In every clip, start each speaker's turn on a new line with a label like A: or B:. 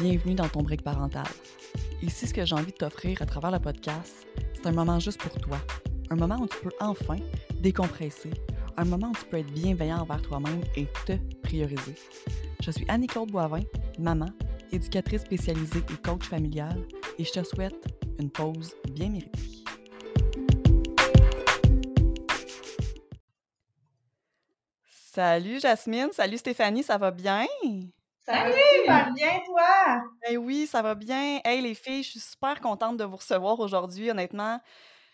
A: Bienvenue dans ton break parental. Ici, ce que j'ai envie de t'offrir à travers le podcast, c'est un moment juste pour toi. Un moment où tu peux enfin décompresser. Un moment où tu peux être bienveillant envers toi-même et te prioriser. Je suis Annie-Claude Boivin, maman, éducatrice spécialisée et coach familial, et je te souhaite une pause bien méritée. Salut Jasmine, salut Stéphanie, ça va bien?
B: Ça va super bien, toi?
A: Ben oui, ça va bien. Hey les filles, je suis super contente de vous recevoir aujourd'hui, honnêtement.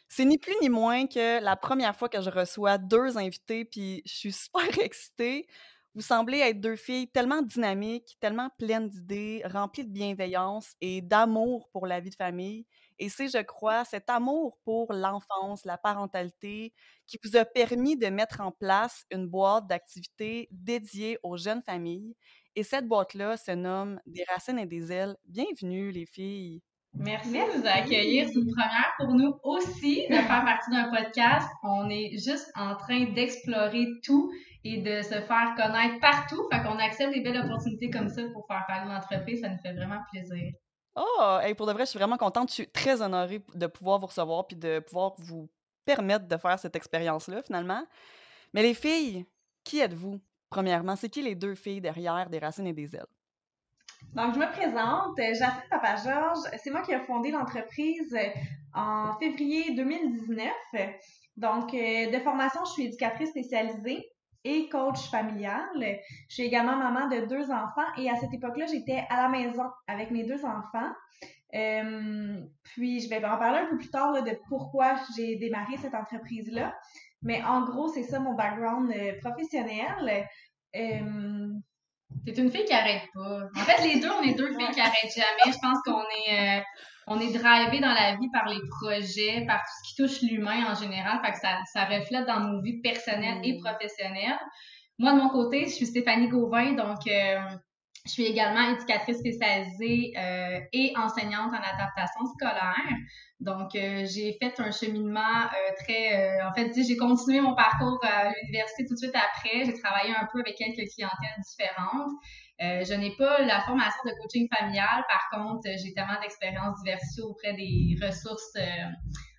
A: C'est ni plus ni moins que la première fois que je reçois deux invités, puis je suis super excitée. Vous semblez être deux filles tellement dynamiques, tellement pleines d'idées, remplies de bienveillance et d'amour pour la vie de famille. Et c'est, je crois, cet amour pour l'enfance, la parentalité, qui vous a permis de mettre en place une boîte d'activités dédiée aux jeunes familles. Et cette boîte-là se nomme Des racines et des ailes. Bienvenue, les filles.
B: Merci, de nous accueillir. C'est une première pour nous aussi de faire partie d'un podcast. On est juste en train d'explorer tout et de se faire connaître partout. Fait qu'on accepte des belles opportunités comme ça pour faire parler l'entreprise. Ça nous fait vraiment plaisir.
A: Oh, hey, pour de vrai, je suis vraiment contente. Je suis très honorée de pouvoir vous recevoir puis de pouvoir vous permettre de faire cette expérience-là, finalement. Mais les filles, qui êtes-vous, premièrement? C'est qui les deux filles derrière des racines et des ailes?
C: Donc, je me présente, Jacinthe Papa-Georges. C'est moi qui ai fondé l'entreprise en février 2019. Donc, de formation, je suis éducatrice spécialisée et coach familial. Je suis également maman de deux enfants et à cette époque-là, j'étais à la maison avec mes deux enfants. Euh, puis, je vais en parler un peu plus tard de pourquoi j'ai démarré cette entreprise-là. Mais en gros, c'est ça mon background euh, professionnel.
B: Euh, T'es une fille qui arrête pas. En fait, les deux, on est deux filles qui arrêtent jamais. Je pense qu'on est, on est drivé dans la vie par les projets, par tout ce qui touche l'humain en général. Fait que ça, ça reflète dans nos vies personnelles et mm. professionnelles. Moi, de mon côté, je suis Stéphanie Gauvin, donc euh, je suis également éducatrice spécialisée euh, et enseignante en adaptation scolaire. Donc, euh, j'ai fait un cheminement très... en fait, j'ai continué mon parcours à l'université tout de suite après. J'ai travaillé un peu avec quelques clientèles différentes. Euh, je n'ai pas la formation de coaching familial. Par contre, j'ai tellement d'expériences diversifiées auprès des ressources euh,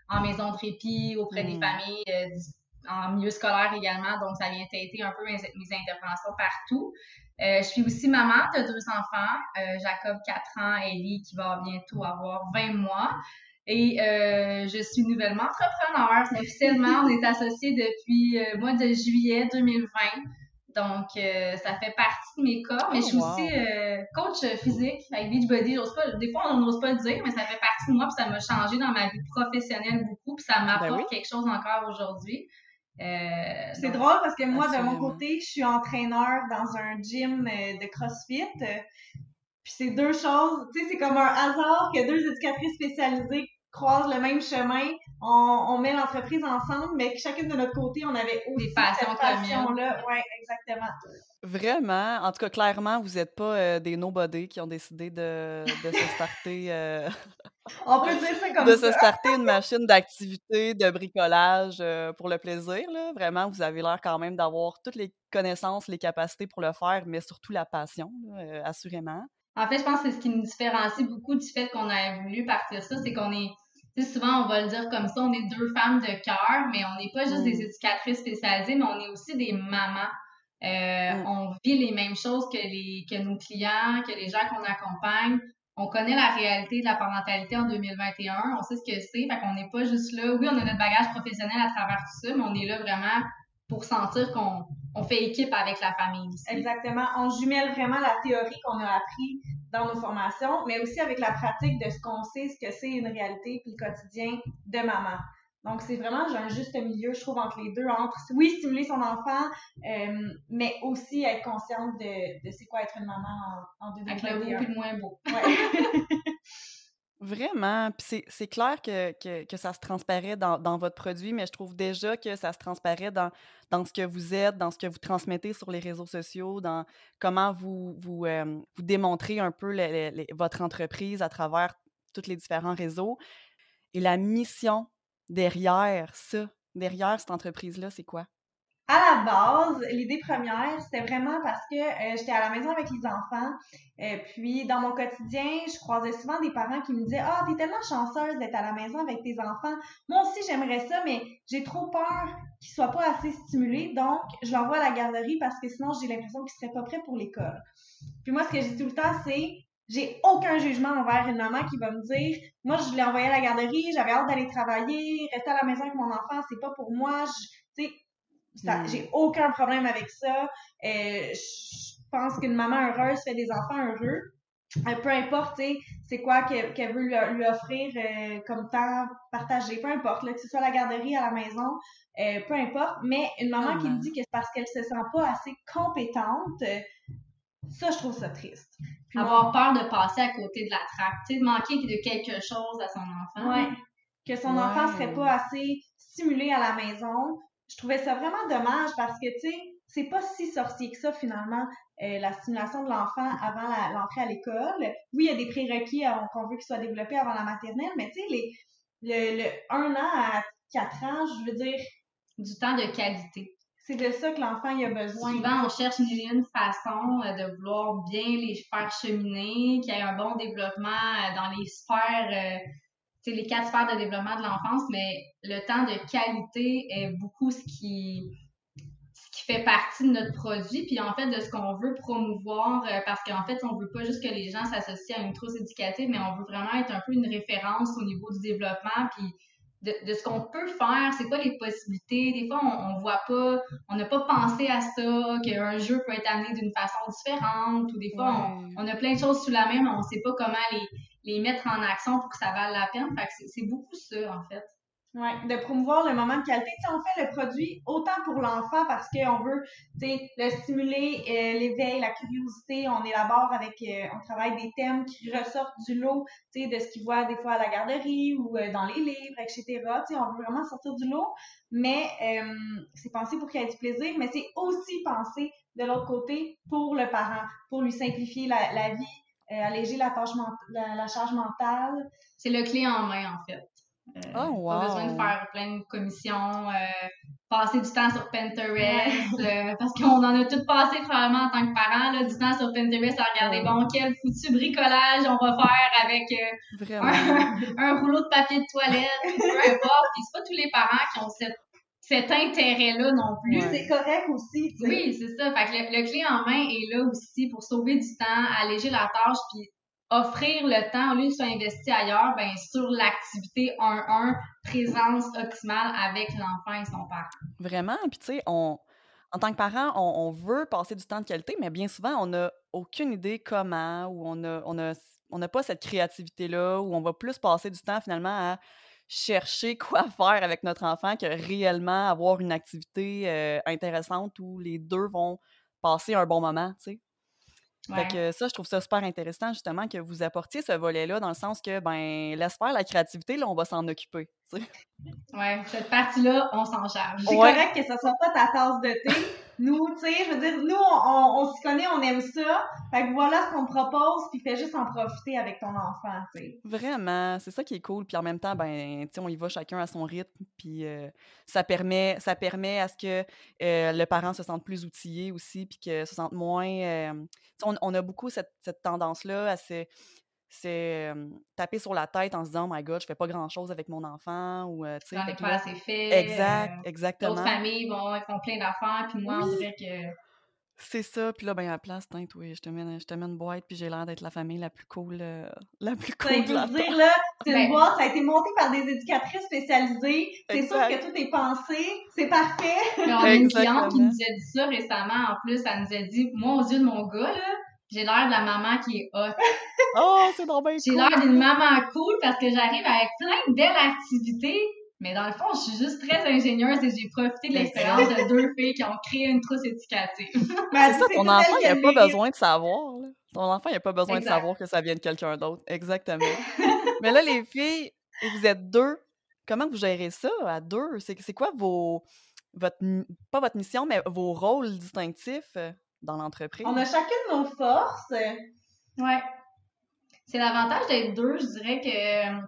B: en maison de répit, auprès des hmm. familles, euh, en milieu scolaire également. Donc, ça vient têter un peu mes, interventions partout. Je suis aussi maman de deux enfants, Jacob 4 ans, Ellie qui va bientôt avoir 20 mois. Et je suis nouvellement entrepreneur. Officiellement, on est associés depuis le mois de juillet 2020. Donc, euh, ça fait partie de mes cas. Mais je suis oh, aussi euh, coach physique avec Beachbody. Pas, des fois, on n'ose pas le dire, mais ça fait partie de moi. Puis ça m'a changé dans ma vie professionnelle beaucoup. Puis ça ben m'apporte quelque chose encore aujourd'hui.
C: Euh, c'est drôle parce que moi, de mon côté, je suis entraîneur dans un gym de CrossFit. Puis c'est deux choses, tu sais, c'est comme un hasard que deux éducatrices spécialisées croisent le même chemin on, met l'entreprise ensemble, mais que chacune de notre côté, on avait aussi cette passion-là. Oui, exactement.
A: Vraiment. En tout cas, clairement, vous n'êtes pas euh, des nobody qui ont décidé de, de se starter. Euh,
C: on peut dire ça comme
A: de se starter une machine d'activité, de bricolage euh, pour le plaisir. Là. Vraiment, vous avez l'air quand même d'avoir toutes les connaissances, les capacités pour le faire, mais surtout la passion, assurément.
B: En fait, je pense que c'est ce qui nous différencie beaucoup du fait qu'on a voulu partir ça, c'est qu'on est souvent, on va le dire comme ça, on est deux femmes de cœur, mais on n'est pas juste des mm. éducatrices spécialisées, mais on est aussi des mamans. Euh, mm. On vit les mêmes choses que, les, que nos clients, que les gens qu'on accompagne. On connaît la réalité de la parentalité en 2021, on sait ce que c'est, fait qu'on n'est pas juste là. Oui, on a notre bagage professionnel à travers tout ça, mais on est là vraiment pour sentir qu'on on fait équipe avec la famille aussi.
C: Exactement. On jumelle vraiment la théorie qu'on a appris dans nos formations, mais aussi avec la pratique de ce qu'on sait, ce que c'est une réalité, puis le quotidien de maman. Donc, c'est vraiment un juste milieu, je trouve, entre les deux, entre, oui, stimuler son enfant, euh, mais aussi être consciente de, de c'est quoi être une maman en, en 2021.
B: Avec le beau et le moins beau.
A: Ouais. Vraiment. Puis c'est clair que, que, ça se transparaît dans, dans, votre produit, mais je trouve déjà que ça se transparaît dans, dans ce que vous êtes, dans ce que vous transmettez sur les réseaux sociaux, dans comment vous, vous, euh, vous démontrez un peu votre entreprise à travers tous les différents réseaux. Et la mission derrière ça, derrière cette entreprise-là, c'est quoi?
C: À la base, l'idée première, c'était vraiment parce que euh, j'étais à la maison avec les enfants. Euh, puis, dans mon quotidien, je croisais souvent des parents qui me disaient Ah, t'es tellement chanceuse d'être à la maison avec tes enfants. Moi aussi, j'aimerais ça, mais j'ai trop peur qu'ils soient pas assez stimulés. Donc, je l'envoie à la garderie parce que sinon, j'ai l'impression qu'ils seraient pas prêts pour l'école. Puis moi, ce que je dis tout le temps, c'est j'ai aucun jugement envers une maman qui va me dire moi je l'ai envoyé à la garderie j'avais hâte d'aller travailler rester à la maison avec mon enfant c'est pas pour moi Hmm. J'ai aucun problème avec ça. Euh, je pense qu'une maman heureuse fait des enfants heureux. Euh, peu importe, c'est quoi qu'elle veut lui, offrir euh, comme temps partagé, peu importe, là, que ce soit à la garderie, à la maison, peu importe. Mais une maman qui me dit que c'est parce qu'elle se sent pas assez compétente, ça, je trouve ça triste.
B: Avoir peur de passer à côté de la traque, de manquer de quelque chose à son enfant.
C: Ouais. Que son enfant serait pas assez stimulé à la maison, je trouvais ça vraiment dommage parce que, tu sais, c'est pas si sorcier que ça, finalement, euh, la stimulation de l'enfant avant l'entrée à l'école. Oui, il y a des prérequis qu'on veut qu'ils soient développés avant la maternelle, mais tu sais, les, le, le 1 an à 4 ans, je veux dire...
B: Du temps de qualité.
C: C'est de ça que l'enfant a besoin.
B: Souvent, on cherche une, une façon euh, de vouloir bien les faire cheminer, qu'il y ait un bon développement euh, dans les sphères les quatre sphères de développement de l'enfance, mais le temps de qualité est beaucoup ce qui, ce qui fait partie de notre produit, puis en fait de ce qu'on veut promouvoir, euh, parce qu'en fait, on veut pas juste que les gens s'associent à une trousse éducative, mais on veut vraiment être un peu une référence au niveau du développement, puis de, de, ce qu'on peut faire, c'est quoi les possibilités? Des fois, on, on voit pas, on n'a pas pensé à ça, qu'un jeu peut être amené d'une façon différente, ou des fois, on, on, a plein de choses sous la main, mais on sait pas comment les, les mettre en action pour que ça vaille la peine. Fait c'est beaucoup ça, en fait.
C: Oui, de promouvoir le moment de qualité. si on fait le produit autant pour l'enfant parce qu'on veut le stimuler, euh, l'éveil, la curiosité. On élabore avec, euh, on travaille des thèmes qui ressortent du lot de ce qu'il voit des fois à la garderie ou euh, dans les livres, etc. on veut vraiment sortir du lot, mais c'est pensé pour qu'il y ait du plaisir, mais c'est aussi pensé de l'autre côté pour le parent, pour lui simplifier la, la vie, alléger la, tâche la, charge mentale.
B: C'est le clé en main, en fait.
A: Euh, oh, wow.
B: Pas besoin de faire plein de commissions, euh, passer du temps sur Pinterest, parce qu'on en a tout passé probablement en tant que parent, là, du temps sur Pinterest à regarder, bon, quel foutu bricolage on va faire avec un, rouleau de papier de toilette, peu importe. Puis c'est pas tous les parents qui ont cette cet intérêt-là non plus.
C: C'est correct aussi.
B: Oui, c'est ça. Fait que le, clé en main est là aussi pour sauver du temps, alléger la tâche, puis offrir le temps, au lieu de soit investi ailleurs, ben, sur l'activité 1-1, présence optimale avec l'enfant et son parent.
A: Vraiment. Puis, tu sais, on, en tant que parent, on, veut passer du temps de qualité, mais bien souvent, on n'a aucune idée comment, ou on n'a on a, on a pas cette créativité-là, où on va plus passer du temps finalement à chercher quoi faire avec notre enfant que réellement avoir une activité euh, intéressante où les deux vont passer un bon moment, tu sais? Fait que ça, je trouve ça super intéressant, justement, que vous apportiez ce volet-là, dans le sens que, ben, laisse faire la créativité, là, on va s'en occuper,
B: Ouais, cette partie-là, on s'en charge.
C: C'est correct que ce soit pas ta tasse de thé, nous, tu sais, je veux dire, nous, on, on, s'y connaît, on aime ça. Fait que voilà ce qu'on te propose, puis fais juste en profiter avec ton enfant, tu sais.
A: Vraiment, c'est ça qui est cool. Puis en même temps, ben, tu sais, on y va chacun à son rythme, puis euh, ça, permet, ça permet à ce que euh, le parent se sente plus outillé aussi, puis que se sente moins... Euh, on, on, a beaucoup cette, cette tendance-là à se c'est taper sur la tête en se disant oh my god je fais pas grand chose avec mon enfant ou tu sais
B: pas assez fait
A: exact exactement
B: d'autres familles vont font plein d'affaires puis moi on dirait que
A: c'est ça puis là ben à la place oui je te mets je te mets une boîte puis j'ai l'air d'être la famille la plus cool la plus cool
C: de la dire là c'est une ben boîte ça a été monté par des éducatrices spécialisées. C'est sûr que tout est pensé c'est parfait.
B: On a une cliente qui nous a dit ça récemment en plus elle nous a dit moi aux yeux de mon gars là j'ai l'air de la maman qui est hot.
A: oh, c'est trop bien
B: J'ai l'air d'une maman cool parce que j'arrive avec plein de belles activités. Mais dans le fond, je suis juste très ingénieuse et j'ai profité de l'expérience de deux filles qui ont créé une trousse éducative.
A: c'est ça, ton enfant, il n'a pas besoin de savoir. Ton enfant, il n'a pas besoin de savoir que ça vient de quelqu'un d'autre. Exactement. Mais là, les filles, vous êtes deux. Comment vous gérez ça à deux? C'est quoi vos. Votre, pas votre mission, mais vos rôles distinctifs? Dans l'entreprise.
C: On a chacune nos forces.
B: Ouais. C'est l'avantage d'être deux, je dirais que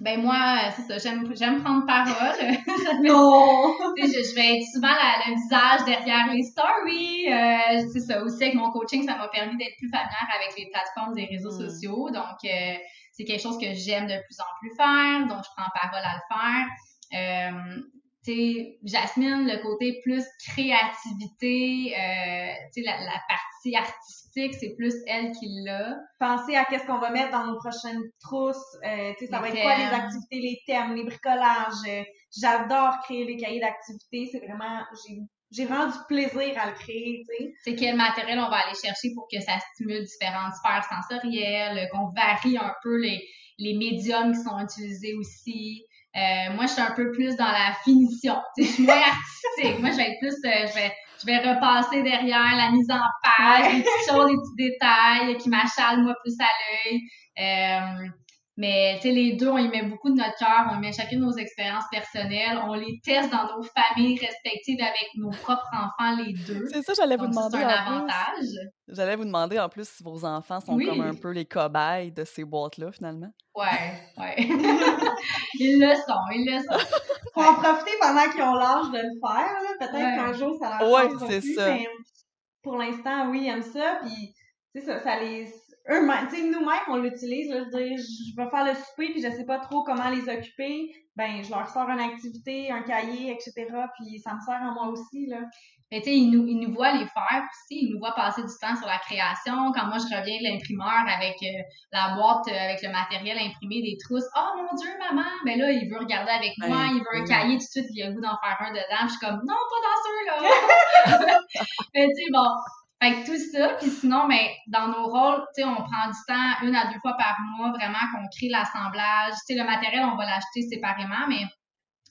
B: Ben moi, c'est ça, j'aime, j'aime prendre parole.
C: Non!
B: Je, je vais être souvent la- le visage derrière les stories. Euh, c'est ça aussi avec mon coaching, ça m'a permis d'être plus familière avec les plateformes des réseaux
A: Mm.
B: sociaux. Donc, euh, c'est quelque chose que j'aime de plus en plus faire. Donc, je prends parole à le faire. Euh, sais, Jasmine, le côté plus créativité, euh, tu sais, la, la partie artistique, c'est plus elle qui l'a.
C: Penser à qu'est-ce qu'on va mettre dans nos prochaines trousses. Euh, tu sais, ça
B: Les
C: va être quoi les activités, les thèmes, les bricolages. Euh, J'adore créer les cahiers d'activités. C'est vraiment, j'ai, j'ai vraiment du plaisir à le créer, tu sais.
B: c'est quel matériel on va aller chercher pour que ça stimule différentes sphères sensorielles, qu'on varie un peu les, les médiums qui sont utilisés aussi. Euh, moi, je suis un peu plus dans la finition. Tu sais, je suis moins artistique. Moi, je vais être plus, euh, je vais, je vais repasser derrière la mise en page, les petites choses, les petits détails qui m'achalent moi plus à l'œil. Euh, mais tu sais, les deux, on y met beaucoup de notre cœur, on y met chacune nos expériences personnelles, on les teste dans nos familles respectives avec nos propres enfants, les deux.
A: C'est ça, j'allais vous demander
B: c'est un
A: en plus.
B: avantage.
A: J'allais vous demander en plus si vos enfants sont
B: Oui.
A: comme un peu les cobayes de ces boîtes-là, finalement.
B: Ouais, ouais. ils le sont, ils le sont.
C: Faut en profiter pendant qu'ils ont l'âge de le faire, là. Peut-être
B: Ouais.
C: qu'un jour, ça leur
A: Ouais, c'est
C: plus,
A: ça.
C: mais pour l'instant, oui, ils aiment ça. Puis, tu sais, ça, ça les... Eux-mêmes, tu sais, nous-mêmes, on l'utilise, là. Je veux dire, je vais faire le souper, puis je sais pas trop comment les occuper. Ben, je leur sors une activité, un cahier, etc. Puis, ça me sert à moi aussi, là.
B: Mais tu sais, ils nous, ils nous voient les faire aussi, ils nous voient passer du temps sur la création. Quand moi, je reviens de l'imprimeur avec euh, la boîte, euh, avec le matériel imprimé, des trousses. Oh mon Dieu, maman! Ben là, il veut regarder avec
A: Ben,
B: moi, il veut un cahier tout de suite, il a le goût d'en faire un dedans. Puis je suis comme, non, pas dans ceux-là! Mais tu sais, bon. Fait que tout ça, puis sinon, mais dans nos rôles, tu sais, on prend du temps une à deux fois par mois, vraiment qu'on crée l'assemblage. Tu sais, le matériel, on va l'acheter séparément, mais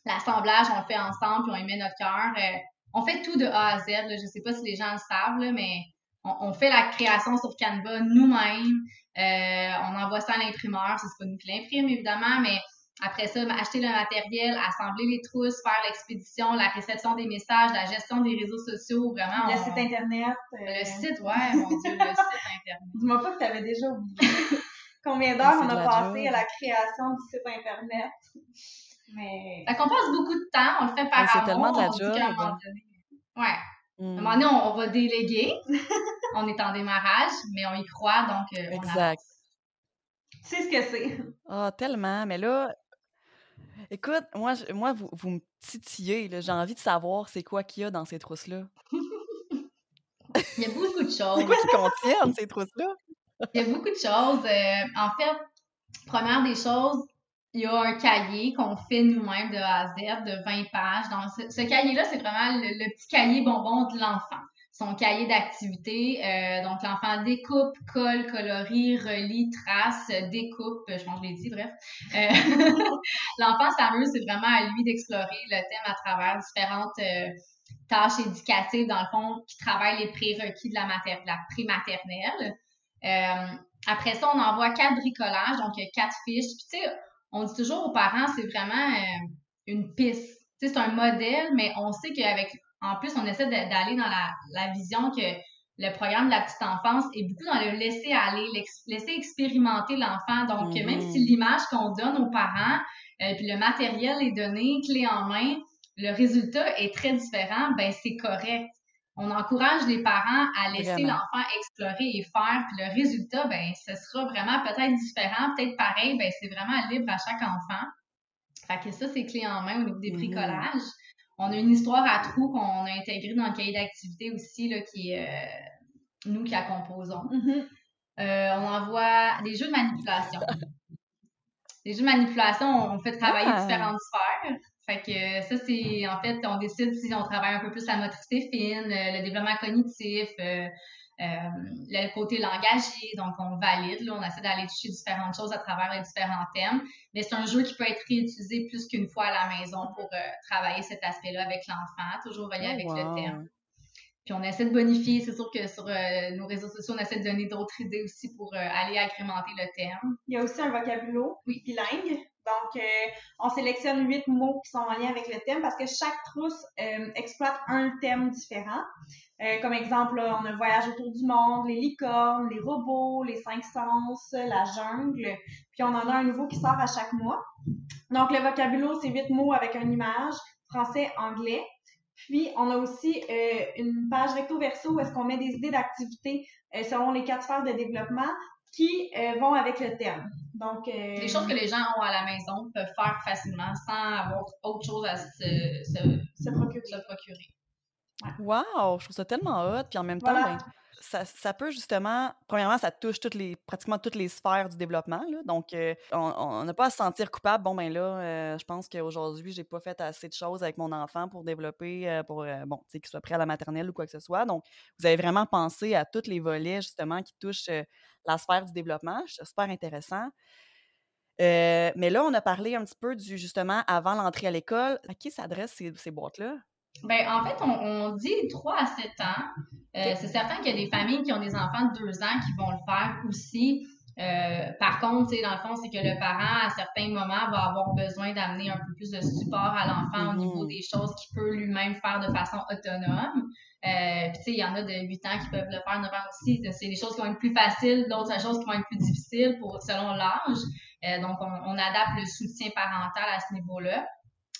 B: l'assemblage, on le fait ensemble, puis on y met notre cœur. Euh, on fait tout de A à Z. Là. Je sais pas si les gens le savent, là, mais on, on fait la création sur Canva nous-mêmes. Euh, on envoie ça à l'imprimeur. C'est pas nous qui l'imprime, évidemment, mais après ça, acheter le matériel, assembler les trousses, faire l'expédition, la réception des messages, la gestion des réseaux sociaux, vraiment.
C: Le
B: on-
C: site Internet. euh,
B: le site, ouais, mon Dieu, le site Internet.
C: Dis-moi pas que t'avais déjà oublié. Combien d'heures
A: C'est
C: on a passé
A: job.
C: à la création du site Internet? Mais...
B: Fait qu'on passe beaucoup de temps, on le fait par
A: Ouais, c'est
B: amour.
A: tellement de la
B: on dit qu'à un
A: job.
B: moment donné- Ouais. À un moment donné, on, on va déléguer. on est en démarrage, mais on y croit, donc euh, on
A: Exact.
C: Tu sais ce que c'est.
A: Ah, tellement. Mais là, écoute, moi, je- moi vous, vous me titillez. J'ai envie de savoir c'est quoi qu'il y a dans ces trousses-là.
B: Il y a beaucoup de
A: C'est
B: choses.
A: quoi qui contiennent ces trousses-là?
B: Il y a beaucoup de choses. Euh, en fait, première des choses, il y a un cahier qu'on fait nous-mêmes de A à Z de 20 pages. Donc, ce, ce cahier-là, c'est vraiment le, le petit cahier bonbon de l'enfant. Son cahier d'activité. Euh, donc, l'enfant découpe, colle, colorie, relie, trace, découpe. Je pense que je l'ai dit, bref. Euh, l'enfant s'amuse, c'est vraiment à lui d'explorer le thème à travers différentes euh, tâches éducatives, dans le fond, qui travaillent les prérequis de la, mater- prématernelle. Euh, après ça, on envoie quatre bricolages, donc quatre fiches. Puis tu sais, on dit toujours aux parents, c'est vraiment une piste. Tu sais, c'est un modèle, mais on sait qu'avec, en plus, on essaie d'aller dans la, la vision que le programme de la petite enfance est beaucoup dans le laisser aller, laisser expérimenter l'enfant. Donc, même si l'image qu'on donne aux parents, euh, puis le matériel est donné, clé en main, le résultat est très différent, ben c'est correct. On encourage les parents à laisser l'enfant explorer et faire, puis le résultat, ben ce sera vraiment peut-être différent, peut-être pareil, ben c'est vraiment libre à chaque enfant. Fait que ça, c'est clé en main au niveau des
A: Mhm.
B: bricolages. On a une histoire à trous qu'on a intégrée dans le cahier d'activité aussi, là, qui est euh, nous qui la composons.
C: Mhm.
B: Euh, on envoie des jeux de manipulation. Les jeux de manipulation, on fait travailler
A: Ah.
B: différentes sphères. Fait que euh, ça, c'est en fait, on décide si on travaille un peu plus la motricité fine, le développement cognitif, euh, le côté langagier. Donc, on valide, là, on essaie d'aller toucher différentes choses à travers les différents thèmes. Mais c'est un jeu qui peut être réutilisé plus qu'une fois à la maison pour euh, travailler cet aspect-là avec l'enfant, toujours relié
A: Oh,
B: avec
A: wow.
B: le thème. Puis on essaie de bonifier. C'est sûr que sur euh, nos réseaux sociaux, on essaie de donner d'autres idées aussi pour euh, aller agrémenter le thème.
C: Il y a aussi un vocabulaire
B: Oui.
C: bilingue. Donc, on sélectionne huit mots qui sont en lien avec le thème parce que chaque trousse exploite un thème différent. comme exemple, on a voyage autour du monde, les licornes, les robots, les cinq sens, la jungle. Puis on en a un nouveau qui sort à chaque mois. Donc, le vocabulaire, c'est huit mots avec une image, français, anglais. Puis, on a aussi euh, une page recto-verso où est-ce qu'on met des idées d'activités euh, selon les quatre sphères de développement qui euh, vont avec le thème. Donc,
B: des choses que les gens ont à la maison peuvent faire facilement sans avoir autre chose à se, procurer.
A: Wow! Je trouve ça tellement hot. Puis en même temps, ben, ça, peut justement, premièrement, ça touche toutes les, pratiquement toutes les sphères du développement. Donc, euh, on n'a pas à se sentir coupable. Bon, ben là, euh, je pense qu'aujourd'hui, j'ai pas fait assez de choses avec mon enfant pour développer, euh, pour, bon, tu sais, qu'il soit prêt à la maternelle ou quoi que ce soit. Donc, vous avez vraiment pensé à tous les volets, justement, qui touchent la sphère du développement. C'est super intéressant. mais là, on a parlé un petit peu du, justement, avant l'entrée à l'école. À qui s'adressent ces, boîtes-là?
B: Ben, en fait, on, dit 3 à 7 ans. Euh, c'est certain qu'il y a des familles qui ont des enfants de 2 ans qui vont le faire aussi. Euh, par contre, dans le fond, c'est que le parent, à certains moments, va avoir besoin d'amener un peu plus de support à l'enfant au niveau mmh. des choses qu'il peut lui-même faire de façon autonome. Euh, puis, tu sais, il y en a de 8 ans qui peuvent le faire 9 ans aussi. C'est des choses qui vont être plus faciles, d'autres choses qui vont être plus difficiles pour, selon l'âge. donc, on, adapte le soutien parental à ce niveau-là.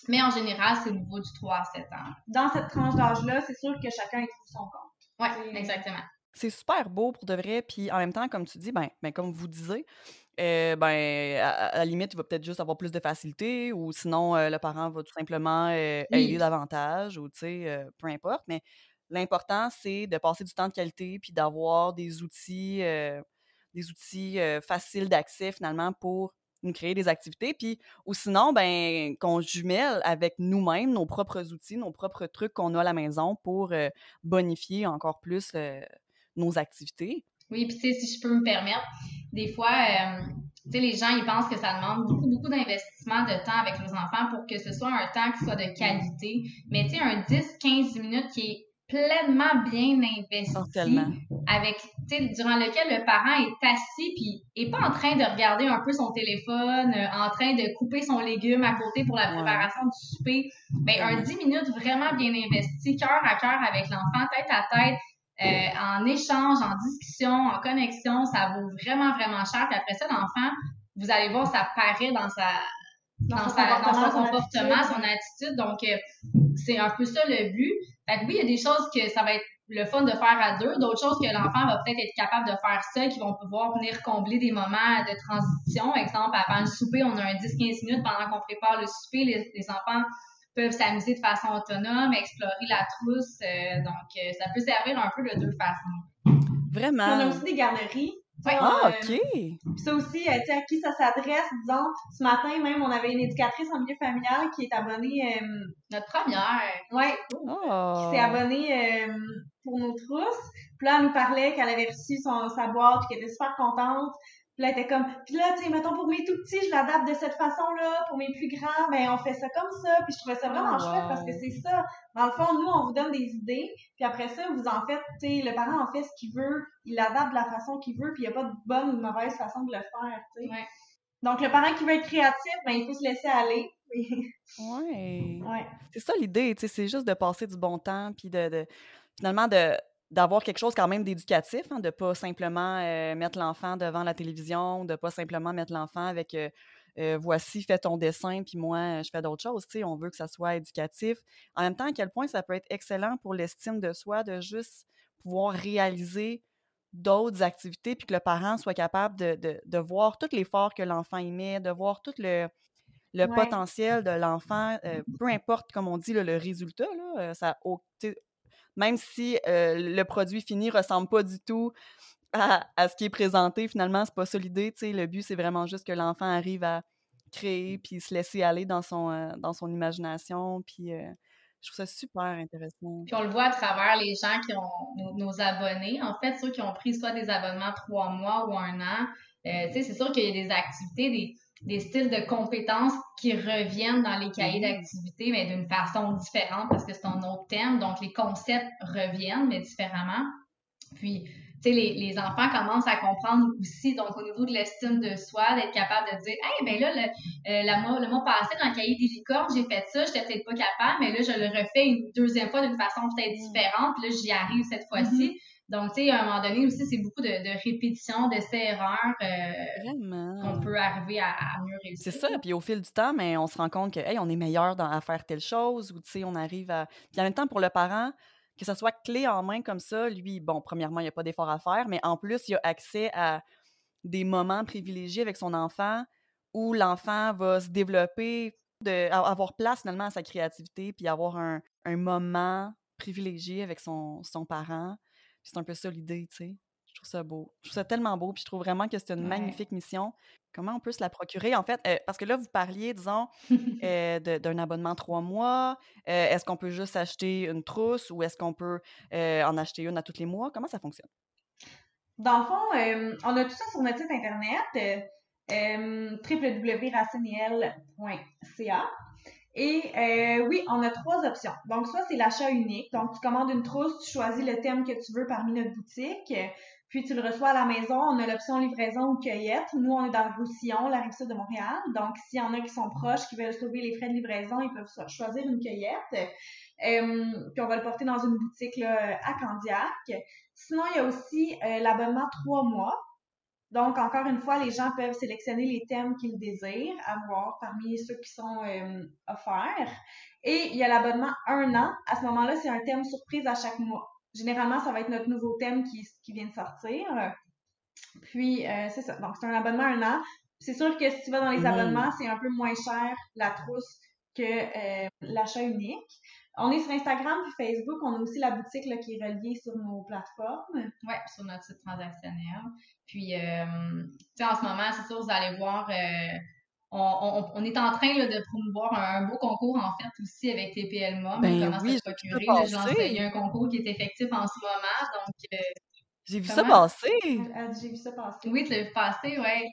B: Mais en général, c'est au niveau du 3 à 7 ans.
C: Dans cette tranche d'âge-là, c'est sûr que chacun y trouve son compte.
B: Oui, exactement.
A: C'est super beau pour de vrai. Puis en même temps, comme tu dis, ben, ben comme vous disiez, euh, ben, à, la limite, il va peut-être juste avoir plus de facilité ou sinon, euh, le parent va tout simplement euh, aider davantage ou, tu sais, peu importe. Mais l'important, c'est de passer du temps de qualité puis d'avoir des outils, des outils faciles d'accès finalement pour nous créer des activités, puis ou sinon, ben, qu'on jumelle avec nous-mêmes nos propres outils, nos propres trucs qu'on a à la maison pour euh, bonifier encore plus euh, nos activités.
B: Oui, puis tu sais, si je peux me permettre, des fois, euh, tu sais, les gens, ils pensent que ça demande beaucoup, beaucoup d'investissement de temps avec les enfants pour que ce soit un temps qui soit de qualité. Mais tu sais, un 10-15 minutes qui est pleinement bien investi avec durant lequel le parent est assis puis est pas en train de regarder un peu son téléphone, euh, en train de couper son légume à côté pour la préparation du souper. Ben, un 10 minutes vraiment bien investi, cœur à cœur avec l'enfant, tête à tête, euh, en échange, en discussion, en connexion, ça vaut vraiment, vraiment cher. Puis après ça, l'enfant, vous allez voir, ça paraît dans sa dans, son, comportement, son attitude. Donc, euh, c'est un peu ça le but. Fait que oui, il y a des choses que ça va être le fun de faire à deux, d'autres choses que l'enfant va peut-être être capable de faire seul, qui vont pouvoir venir combler des moments de transition. Exemple, avant le souper, on a un 10-15 minutes pendant qu'on prépare le souper, les, enfants peuvent s'amuser de façon autonome, explorer la trousse. Euh, donc, euh, ça peut servir un peu de deux façons.
A: Vraiment.
C: On a aussi des
A: ah, OK.
C: Puis ça aussi, euh, tu sais, à qui ça s'adresse, disons, ce matin même, on avait une éducatrice en milieu familial qui est abonnée... Euh,
B: Notre première!
C: Ouais, oh. qui s'est abonnée euh, pour nos trousses. Puis là, elle nous parlait qu'elle avait reçu son, sa boîte, qu'elle était super contente. Puis là, elle était comme, puis là, tu sais, mettons, pour mes tout petits, je l'adapte de cette façon-là. Pour mes plus grands, ben, on fait ça comme ça. Puis je trouvais ça vraiment oh, chouette parce que c'est ça. Dans le fond, nous, on vous donne des idées. Puis après ça, vous en faites, tu sais, le parent en fait ce qu'il veut. Il l'adapte de la façon qu'il veut. Puis il n'y a pas de bonne ou de mauvaise façon de le faire, tu sais. Donc, le parent qui veut être créatif, ben, il faut se laisser aller.
A: ouais.
C: ouais.
A: C'est ça l'idée, tu sais, c'est juste de passer du bon temps, puis de, de finalement de d'avoir quelque chose quand même d'éducatif, hein, de pas simplement euh, mettre l'enfant devant la télévision, de pas simplement mettre l'enfant avec euh, euh, voici, fais ton dessin, puis moi, je fais d'autres choses. On veut que ça soit éducatif. En même temps, à quel point ça peut être excellent pour l'estime de soi de juste pouvoir réaliser d'autres activités, puis que le parent soit capable de, de, de voir tout l'effort que l'enfant y met, de voir tout le, le potentiel de l'enfant, peu importe, comme on dit, le résultat, là, ça, même si le produit fini ressemble pas du tout à, ce qui est présenté, finalement, c'est pas ça l'idée. Le but, c'est vraiment juste que l'enfant arrive à créer puis se laisser aller dans son, dans son imagination. Puis je trouve ça super intéressant.
B: Puis on le voit à travers les gens qui ont nos, abonnés. En fait, ceux qui ont pris soit des abonnements trois mois ou un an. c'est sûr qu'il y a des activités, des des styles de compétences qui reviennent dans les cahiers mhm. d'activité, mais d'une façon différente parce que c'est un autre thème. Donc, les concepts reviennent, mais différemment. Puis, tu sais, les, les, enfants commencent à comprendre aussi, donc au niveau de l'estime de soi, d'être capable de dire, hey, ben là, le, euh, la le mois passé, dans le cahier des licornes, j'ai fait ça, j'étais peut-être pas capable, mais là, je le refais une deuxième fois d'une façon peut-être mm. différente, puis là, j'y arrive cette fois-ci. Mm-hmm. Donc, tu sais, à un moment donné aussi, c'est beaucoup de, de répétitions, d'essais-erreurs euh, qu'on peut arriver à, mieux réussir.
A: C'est ça, puis au fil du temps, mais on se rend compte que, hey, on est meilleur dans, à faire telle chose, ou tu sais, on arrive à. Puis en même temps, pour le parent, que ça soit clé en main comme ça, lui, bon, premièrement, il n'y a pas d'effort à faire, mais en plus, il a accès à des moments privilégiés avec son enfant où l'enfant va se développer, de, avoir place finalement à sa créativité, puis avoir un, un moment privilégié avec son, son parent. C'est un peu ça l'idée, tu sais. Je trouve ça beau. Je trouve ça tellement beau, puis je trouve vraiment que c'est une magnifique mission. Comment on peut se la procurer? En fait, euh, parce que là, vous parliez, disons, euh, d'un abonnement trois mois. Euh, est-ce qu'on peut juste acheter une trousse ou est-ce qu'on peut en acheter une à tous les mois? Comment ça fonctionne?
C: Dans le fond, on a tout ça sur notre site internet www.racinel.ca. Et oui, on a trois options. Donc, soit c'est l'achat unique. Donc, tu commandes une trousse, tu choisis le thème que tu veux parmi notre boutique. Puis tu le reçois à la maison. On a l'option livraison ou cueillette. Nous, on est dans Roussillon, la rive sud de Montréal. Donc, s'il y en a qui sont proches, qui veulent sauver les frais de livraison, ils peuvent choisir une cueillette. Euh, puis on va le porter dans une boutique là, à Candiac. Sinon, il y a aussi euh, l'abonnement trois mois. Donc, encore une fois, les gens peuvent sélectionner les thèmes qu'ils désirent avoir parmi ceux qui sont euh, offerts. Et il y a l'abonnement un an. À ce moment-là, c'est un thème surprise à chaque mois. Généralement, ça va être notre nouveau thème qui, qui vient de sortir. Puis, euh, c'est ça. Donc, c'est un abonnement un an. C'est sûr que si tu vas dans les mmh. abonnements, c'est un peu moins cher la trousse que euh, l'achat unique. On est sur Instagram puis Facebook. On a aussi la boutique là, qui est reliée sur nos plateformes.
B: Oui, sur notre site transactionnel. Puis, euh, tu sais, en ce moment, c'est sûr, vous allez voir on, est en train de promouvoir un, beau concours, en fait, aussi avec TPLMA. Ben comment oui, se procurer. Il y a un concours qui est effectif en ce moment. Donc, euh,
A: j'ai vu ça passer.
C: J'ai vu ça passer.
B: Oui, tu l'as vu passer, oui.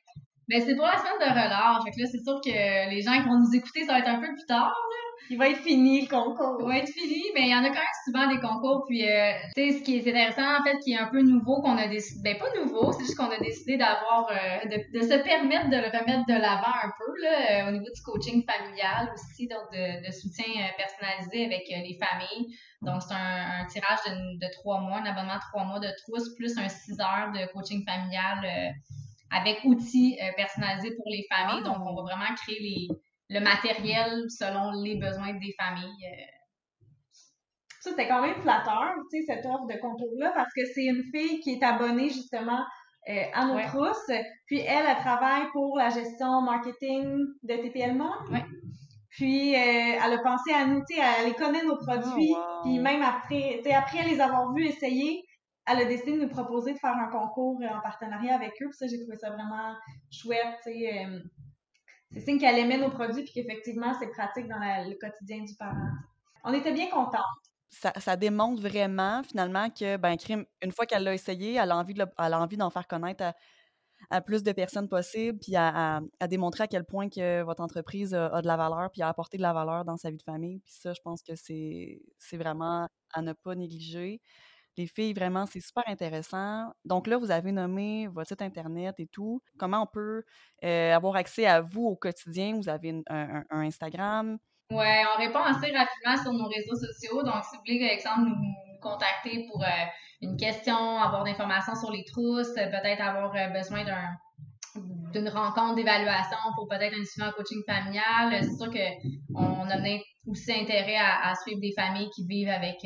B: Mais c'est pour la semaine de relâche. Fait que là, c'est sûr que les gens qui vont nous écouter, ça va être un peu plus tard. Là.
C: Il va être fini, le concours.
B: Il va être fini, mais il y en a quand même souvent des concours. Puis, euh, tu sais, ce qui est intéressant, en fait, qui est un peu nouveau, qu'on a décidé, ben pas nouveau, c'est juste qu'on a décidé d'avoir, euh, de, de, se permettre de le remettre de l'avant un peu, là, euh, au niveau du coaching familial aussi, donc de, de soutien personnalisé avec les familles. Donc, c'est un, un, tirage de, de, trois mois, un abonnement de trois mois de trousse, plus un six heures de coaching familial avec outils personnalisés pour les familles. Donc, on va vraiment créer les le matériel selon les besoins des familles. Euh.
C: Ça, c'était quand même flatteur, tu sais, cette offre de concours-là, parce que c'est une fille qui est abonnée justement euh, à nos trousses. Puis elle, elle travaille pour la gestion marketing de TPL Monde. Puis euh, elle a pensé à nous, tu sais, elle connaît nos produits. Oh, puis même après, tu sais, après les avoir vus essayer, elle a décidé de nous proposer de faire un concours en partenariat avec eux. Puis ça, j'ai trouvé ça vraiment chouette, tu sais c'est signe qu'elle aimait nos produits puis qu'effectivement, c'est pratique dans le quotidien du parent. On était bien contents.
A: Ça, démontre vraiment, finalement, que, ben, une fois qu'elle l'a essayé, elle a envie, d'en faire connaître à, plus de personnes possible, puis à, démontrer à quel point que votre entreprise a, de la valeur, puis à apporter de la valeur dans sa vie de famille. Puis ça, je pense que c'est vraiment à ne pas négliger les filles, vraiment, c'est super intéressant. Donc là, vous avez nommé votre site Internet et tout. Comment on peut euh, avoir accès à vous au quotidien? Vous avez un, Instagram?
B: Oui, on répond assez rapidement sur nos réseaux sociaux. Donc, si vous voulez, par exemple, nous, contacter pour euh, une question, avoir d'informations sur les trousses, peut-être avoir euh, besoin d'un d'une rencontre d'évaluation pour peut-être un suivi en coaching familial. C'est sûr qu'on a aussi intérêt à, suivre des familles qui vivent avec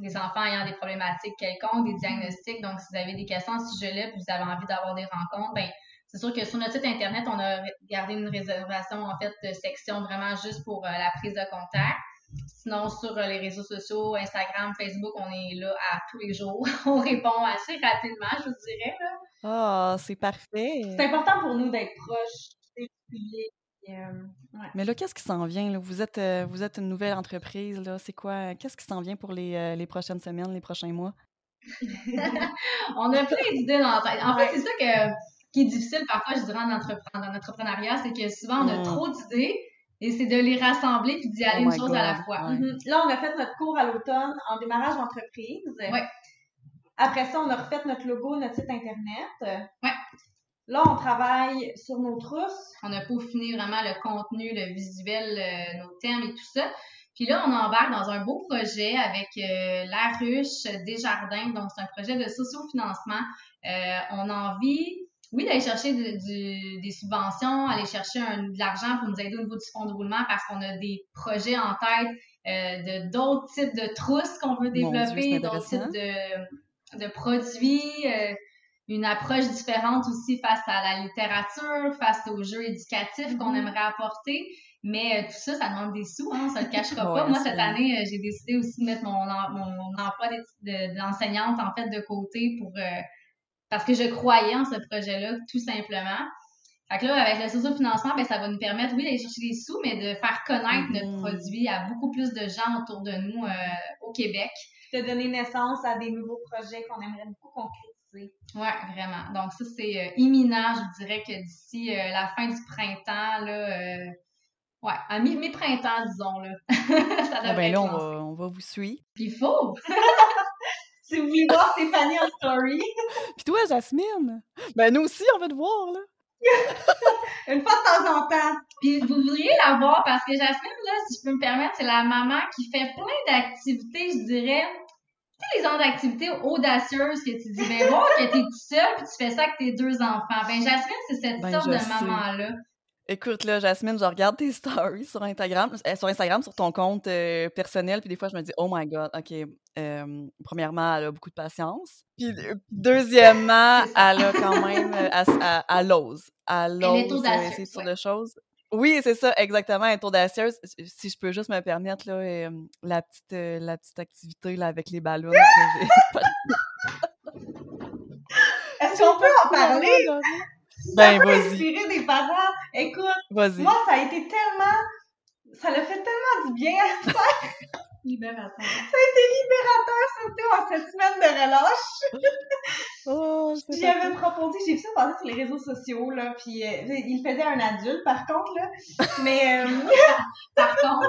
B: des enfants ayant des problématiques quelconques, des diagnostics. Donc, si vous avez des questions à ce sujet-là, vous avez envie d'avoir des rencontres, ben c'est sûr que sur notre site Internet, on a gardé une réservation, en fait, de section vraiment juste pour euh, la prise de contact. Sinon, sur euh, les réseaux sociaux, Instagram, Facebook, on est là à tous les jours. on répond assez rapidement, je vous dirais.
A: Ah, oh, c'est parfait.
C: C'est important pour nous d'être proches,
A: euh, Mais là, qu'est-ce qui s'en vient? Là? Vous, êtes, euh, vous êtes une nouvelle entreprise. Là. C'est quoi? Qu'est-ce qui s'en vient pour les, euh, les, prochaines semaines, les prochains mois?
B: on a plein d'idées dans la tête. En fait, c'est ça que, qui est difficile parfois, je dirais, en, dans l'entrepreneuriat, c'est que souvent, on a trop d'idées et c'est de les rassembler puis d'y aller oh une chose à la fois.
C: Mmh Là, on a fait notre cours à l'automne en démarrage d'entreprise.
B: Ouais.
C: Après ça, on a refait notre logo, notre site Internet.
B: Ouais.
C: Là, on travaille sur nos trousses.
B: On a peaufiné vraiment le contenu, le visuel, euh, nos thèmes et tout ça. Puis là, on embarque dans un beau projet avec euh, La Ruche Desjardins. Donc, c'est un projet de sociofinancement. Euh, on a envie, oui, d'aller chercher du- du- des subventions, aller chercher un- de l'argent pour nous aider au niveau du fonds de roulement parce qu'on a des projets en tête euh, de d'autres types de trousses qu'on veut développer, d'autres types de, de produits. Une approche différente aussi face à la littérature, face aux jeux éducatifs qu'on
C: Mhm.
B: aimerait apporter. Mais euh, tout ça, ça demande des sous, hein, on se le cachera
A: Ouais,
B: pas. Moi, cette année, euh, j'ai décidé aussi de mettre mon, mon emploi d'é- de- d'enseignante, en fait, de côté pour euh, parce que je croyais en ce projet-là, tout simplement. Fait que là, avec le sociofinancement, ben, ça va nous permettre, oui, d'aller chercher des sous, mais de faire connaître notre
A: Mhm.
B: produit à beaucoup plus de gens autour de nous euh, au Québec.
C: de donner naissance à des nouveaux projets qu'on aimerait beaucoup concrétiser.
B: Ouais, vraiment. Donc ça, c'est euh, imminent. Je dirais que d'ici euh, la fin du printemps, là, euh, ouais, à mi- mi-printemps, disons, là. ça
A: Ah ben là, on va, on va vous suivre.
B: Puis il faut!
C: Si vous voulez voir Stéphanie en story,
A: Puis toi, Jasmine? Ben nous aussi, on va te voir, là.
C: une fois de temps en temps,
B: Puis vous voudriez la voir parce que Jasmine, là, si je peux me permettre, c'est la maman qui fait plein d'activités, je dirais. Sais, les genres d'activités audacieuses que tu dis, ben voir que t'es tout seul puis tu fais ça avec tes deux enfants. Ben Jasmine, c'est cette
A: Ben,
B: sorte de maman-là.
A: Écoute, là, Jasmine, je regarde tes stories sur Instagram, euh, sur Instagram, sur ton compte euh, personnel, puis des fois, je me dis, oh my God, OK. euh, premièrement, elle a beaucoup de patience. Puis deuxièmement, elle a quand même, euh, elle, elle- elle ose. Elle ose essayer de choses. Oui, c'est ça, exactement, est audacieuse. Si- je peux juste me permettre, là, euh, la, petite, euh, la petite activité là, avec les ballons
C: est-ce qu'on peut en parler?
A: Ben,
C: ça peut inspirer des parents. Écoute, moi, ça a été tellement... Ça l'a fait tellement du bien.
B: Libérateur.
C: Ça a été libérateur, surtout en cette semaine de relâche.
A: Oh, c'est
C: J'y avais proposé, j'ai vu ça passer sur les réseaux sociaux, là, puis euh, il faisait un adulte, par contre, là. Mais, euh,
B: Par contre,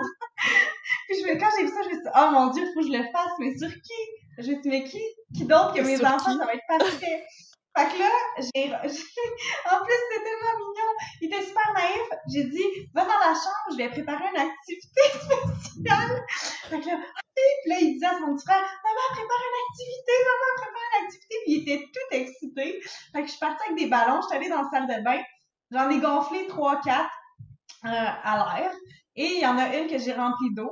C: puis je, me- quand j'ai vu ça, je me suis dit, oh mon Dieu, il faut que je le fasse, mais sur qui? Je me suis dit, mais qui, qui d'autre que mes
A: Sur
C: enfants,
A: qui?
C: ça va être parfait. Fait que là, j'ai, en plus, c'était tellement mignon. Il était super naïf. J'ai dit, va dans la chambre, je vais préparer une activité spéciale. Fait que là. Puis là, il disait à son petit frère, maman, prépare une activité, maman, prépare une activité. Puis il était tout excité. Fait que je suis partie avec des ballons, je suis allée dans la salle de bain. J'en ai gonflé 3-4 à l'air. Et il y en a une que j'ai remplie d'eau.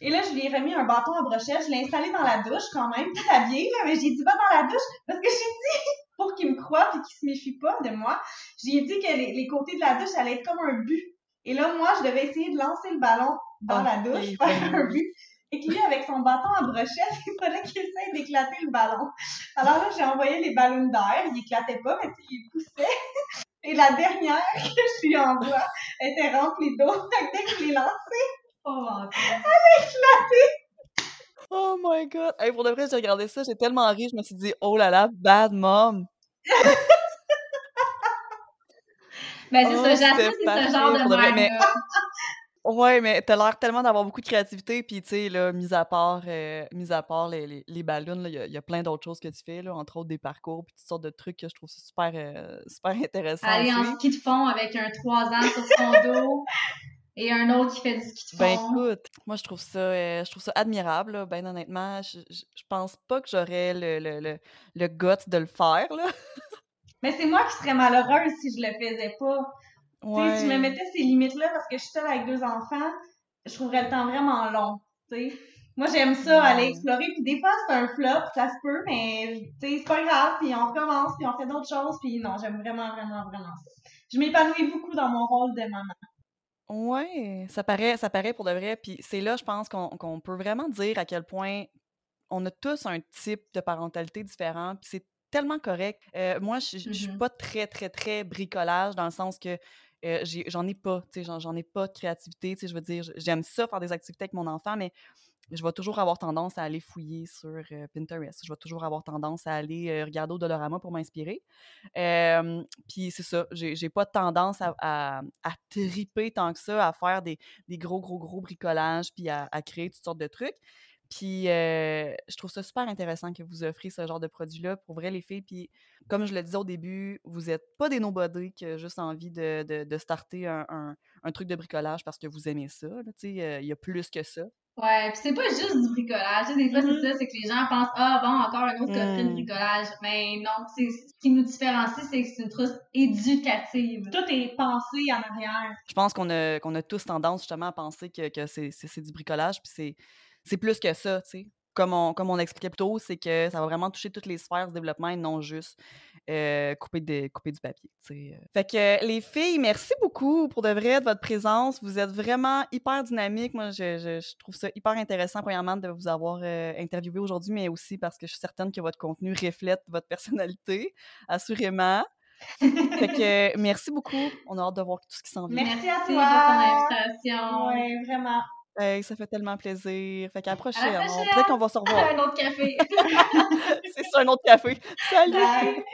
C: Et là, je lui ai remis un bâton à brochette. Je l'ai installé dans la douche quand même, tout habillé, là, mais j'ai dit, va dans la douche parce que j'ai dit, pour qu'il me croie puis qu'il se méfie pas de moi, j'ai dit que les, les côtés de la douche allaient être comme un but. Et là, moi, je devais essayer de lancer le ballon dans la douche, faire un but. Et que lui, avec son bâton à brochette, il fallait qu'il essaye d'éclater le ballon. Alors là, j'ai envoyé les ballons d'air. Il éclatait pas, mais il poussait. Et la dernière que je lui envoie était remplie d'eau. Dès que je l'ai lancée,
B: oh, mon Dieu.
A: Oh my god! Hey, pour de vrai, j'ai regardé ça, j'ai tellement ri, je me suis dit, oh là là, bad mom!
B: Ben, c'est
A: Oh, c'était
B: c'est ce genre de
A: de vrai, mais-. Ouais, mais t'as l'air tellement d'avoir beaucoup de créativité, puis tu sais, là, mis à part, euh, mis à part les, les, les ballons, il y, a- il y a plein d'autres choses que tu fais, là, entre autres des parcours, puis toutes sortes de trucs que je trouve super, euh, super intéressant à
B: Aller en ski de fond avec un 3 ans sur son dos et un autre qui fait du ski de
A: Ben
B: fond.
A: écoute, moi je trouve ça, euh, je trouve ça admirable, là, ben honnêtement, je, je, pense pas que j'aurais le, le, le, le guts de le faire, là.
C: mais c'est moi qui serais malheureuse si je le faisais pas. Si je me mettais ces limites-là parce que je suis seule avec deux enfants, je trouverais le temps vraiment long. Tu sais. Moi, j'aime ça, aller explorer. Puis des fois, c'est un flop, ça se peut, mais c'est pas grave. Puis on recommence, puis on fait d'autres choses. Puis non, j'aime vraiment, vraiment, vraiment ça. Je m'épanouis beaucoup dans mon rôle de maman.
A: Ouais, ça paraît, ça paraît pour de vrai. Puis c'est là, je pense qu'on qu'on peut vraiment dire à quel point on a tous un type de parentalité différent. Puis c'est tellement correct. Euh, moi, je je suis
B: Mhm.
A: pas très, très, très bricolage dans le sens que euh, j'en ai pas. Tu sais, j'en j'en ai pas de créativité. Tu sais, je veux dire, j'aime ça faire des activités avec mon enfant, mais je vais toujours avoir tendance à aller fouiller sur euh, Pinterest. Je vais toujours avoir tendance à aller euh, regarder au Dolorama pour m'inspirer. Puis c'est ça, j'ai pas tendance à, triper tant que ça, à faire des, gros, gros, gros bricolages, puis à, créer toutes sortes de trucs. Puis euh, je trouve ça super intéressant que vous offriez ce genre de produit-là pour vrai, les filles. Puis comme je le disais au début, vous n'êtes pas des nobody qui ont juste envie de, starter un, un, truc de bricolage parce que vous aimez ça. Il y a plus que ça.
B: Ouais, puis c'est pas juste du bricolage. des fois, c'est mm-hmm. ça, c'est que les gens pensent Ah, bon, encore un autre coffret de bricolage. Mais non, ce qui nous différencie, c'est que c'est une trousse éducative.
C: Tout est pensé en arrière.
A: Je pense qu'on a, qu'on a tous tendance justement à penser que, que c'est du bricolage, puis c'est plus que ça, tu sais comme on, comme on expliquait plus tôt, c'est que ça va vraiment toucher toutes les sphères du développement et non juste euh, couper, de, couper du papier. Euh. Fait que les filles, merci beaucoup pour de vrai de votre présence. Vous êtes vraiment hyper dynamique. Moi, je, trouve ça hyper intéressant, premièrement, de vous avoir euh, interviewé aujourd'hui, mais aussi parce que je suis certaine que votre contenu reflète votre personnalité, assurément. fait que merci beaucoup. On a hâte de voir tout ce qui s'en vient.
C: Merci à toi.
B: pour ton invitation.
C: Oui, vraiment
A: ça fait tellement plaisir. Fait qu'à la Peut-être qu'on va se revoir.
B: À un autre café.
A: C'est ça, un autre café. Salut!